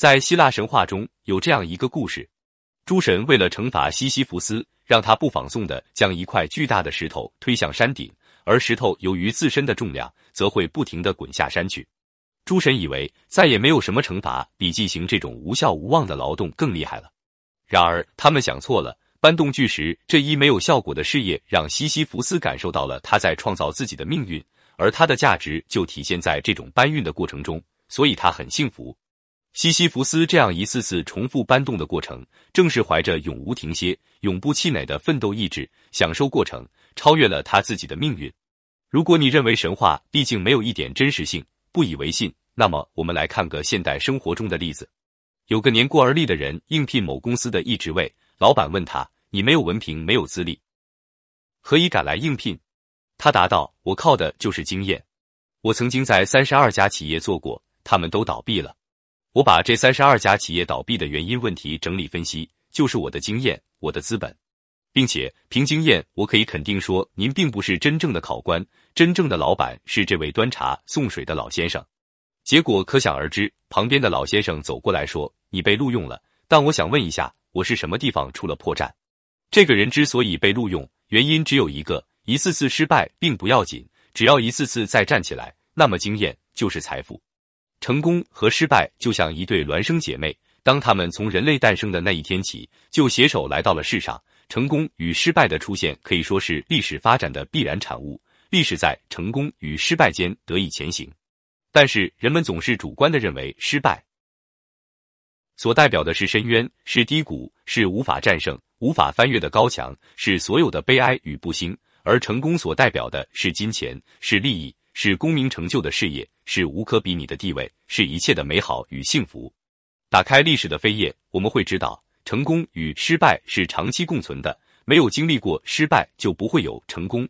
在希腊神话中有这样一个故事：诸神为了惩罚西西弗斯，让他不仿宋的将一块巨大的石头推向山顶，而石头由于自身的重量，则会不停的滚下山去。诸神以为再也没有什么惩罚比进行这种无效无望的劳动更厉害了。然而他们想错了，搬动巨石这一没有效果的事业，让西西弗斯感受到了他在创造自己的命运，而他的价值就体现在这种搬运的过程中，所以他很幸福。西西弗斯这样一次次重复搬动的过程，正是怀着永无停歇、永不气馁的奋斗意志，享受过程，超越了他自己的命运。如果你认为神话毕竟没有一点真实性，不以为信，那么我们来看个现代生活中的例子。有个年过而立的人应聘某公司的一职位，老板问他：“你没有文凭，没有资历，何以敢来应聘？”他答道：“我靠的就是经验。我曾经在三十二家企业做过，他们都倒闭了。我把这三十二家企业倒闭的原因问题整理分析，就是我的经验，我的资本，并且凭经验，我可以肯定说，您并不是真正的考官。”真正的老板是这位端茶送水的老先生，结果可想而知。旁边的老先生走过来说：“你被录用了，但我想问一下，我是什么地方出了破绽？”这个人之所以被录用，原因只有一个：一次次失败并不要紧，只要一次次再站起来，那么经验就是财富。成功和失败就像一对孪生姐妹，当他们从人类诞生的那一天起，就携手来到了世上。成功与失败的出现可以说是历史发展的必然产物。历史在成功与失败间得以前行，但是人们总是主观的认为失败所代表的是深渊，是低谷，是无法战胜、无法翻越的高墙，是所有的悲哀与不幸；而成功所代表的是金钱，是利益，是功名成就的事业，是无可比拟的地位，是一切的美好与幸福。打开历史的扉页，我们会知道，成功与失败是长期共存的，没有经历过失败，就不会有成功。